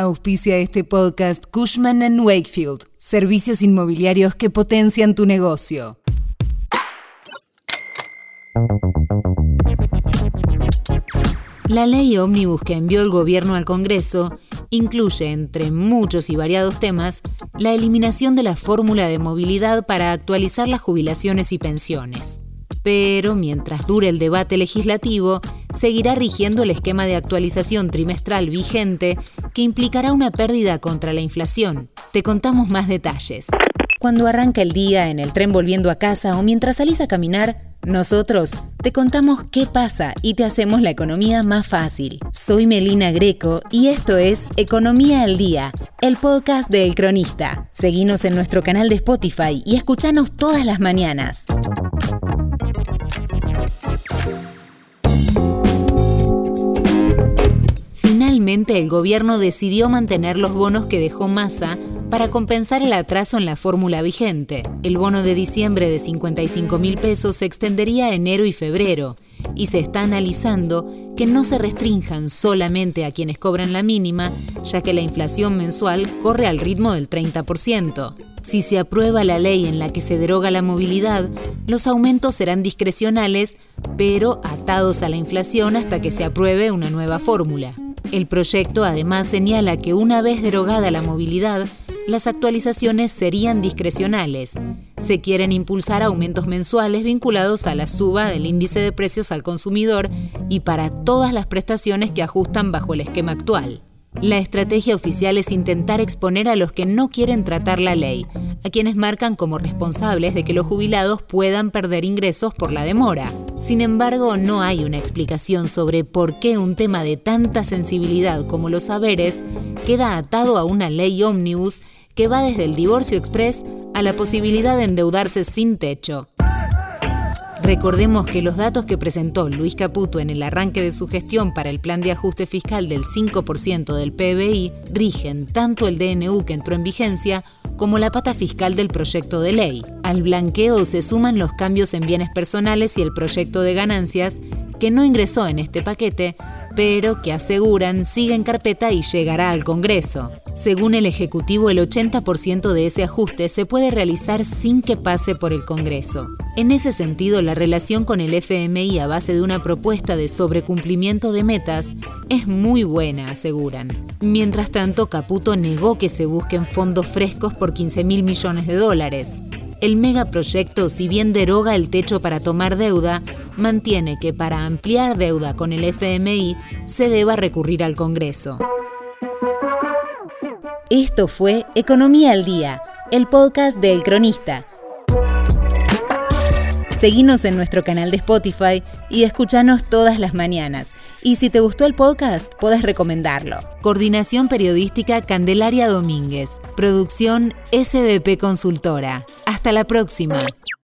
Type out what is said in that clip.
Auspicia este podcast Cushman ⁇ Wakefield, servicios inmobiliarios que potencian tu negocio. La ley ómnibus que envió el gobierno al Congreso incluye, entre muchos y variados temas, la eliminación de la fórmula de movilidad para actualizar las jubilaciones y pensiones. Pero mientras dure el debate legislativo, seguirá rigiendo el esquema de actualización trimestral vigente que implicará una pérdida contra la inflación. Te contamos más detalles. Cuando arranca el día en el tren volviendo a casa o mientras salís a caminar, nosotros te contamos qué pasa y te hacemos la economía más fácil. Soy Melina Greco y esto es Economía al Día, el podcast de El Cronista. Seguinos en nuestro canal de Spotify y escuchanos todas las mañanas. El gobierno decidió mantener los bonos que dejó Massa para compensar el atraso en la fórmula vigente. El bono de diciembre de 55 mil pesos se extendería a enero y febrero y se está analizando que no se restrinjan solamente a quienes cobran la mínima, ya que la inflación mensual corre al ritmo del 30%. Si se aprueba la ley en la que se deroga la movilidad, los aumentos serán discrecionales, pero atados a la inflación hasta que se apruebe una nueva fórmula. El proyecto además señala que una vez derogada la movilidad, las actualizaciones serían discrecionales. Se quieren impulsar aumentos mensuales vinculados a la suba del índice de precios al consumidor y para todas las prestaciones que ajustan bajo el esquema actual. La estrategia oficial es intentar exponer a los que no quieren tratar la ley, a quienes marcan como responsables de que los jubilados puedan perder ingresos por la demora. Sin embargo, no hay una explicación sobre por qué un tema de tanta sensibilidad como los saberes queda atado a una ley ómnibus que va desde el divorcio express a la posibilidad de endeudarse sin techo. Recordemos que los datos que presentó Luis Caputo en el arranque de su gestión para el plan de ajuste fiscal del 5% del PBI rigen tanto el DNU que entró en vigencia como la pata fiscal del proyecto de ley. Al blanqueo se suman los cambios en bienes personales y el proyecto de ganancias que no ingresó en este paquete, pero que aseguran sigue en carpeta y llegará al Congreso. Según el Ejecutivo, el 80% de ese ajuste se puede realizar sin que pase por el Congreso. En ese sentido, la relación con el FMI a base de una propuesta de sobrecumplimiento de metas es muy buena, aseguran. Mientras tanto, Caputo negó que se busquen fondos frescos por 15 mil millones de dólares el megaproyecto, si bien deroga el techo para tomar deuda, mantiene que para ampliar deuda con el FMI se deba recurrir al Congreso. Esto fue Economía al Día, el podcast de El Cronista Seguinos en nuestro canal de Spotify y escuchanos todas las mañanas. Y si te gustó el podcast, puedes recomendarlo. Coordinación Periodística Candelaria Domínguez. Producción SBP Consultora. Hasta la próxima.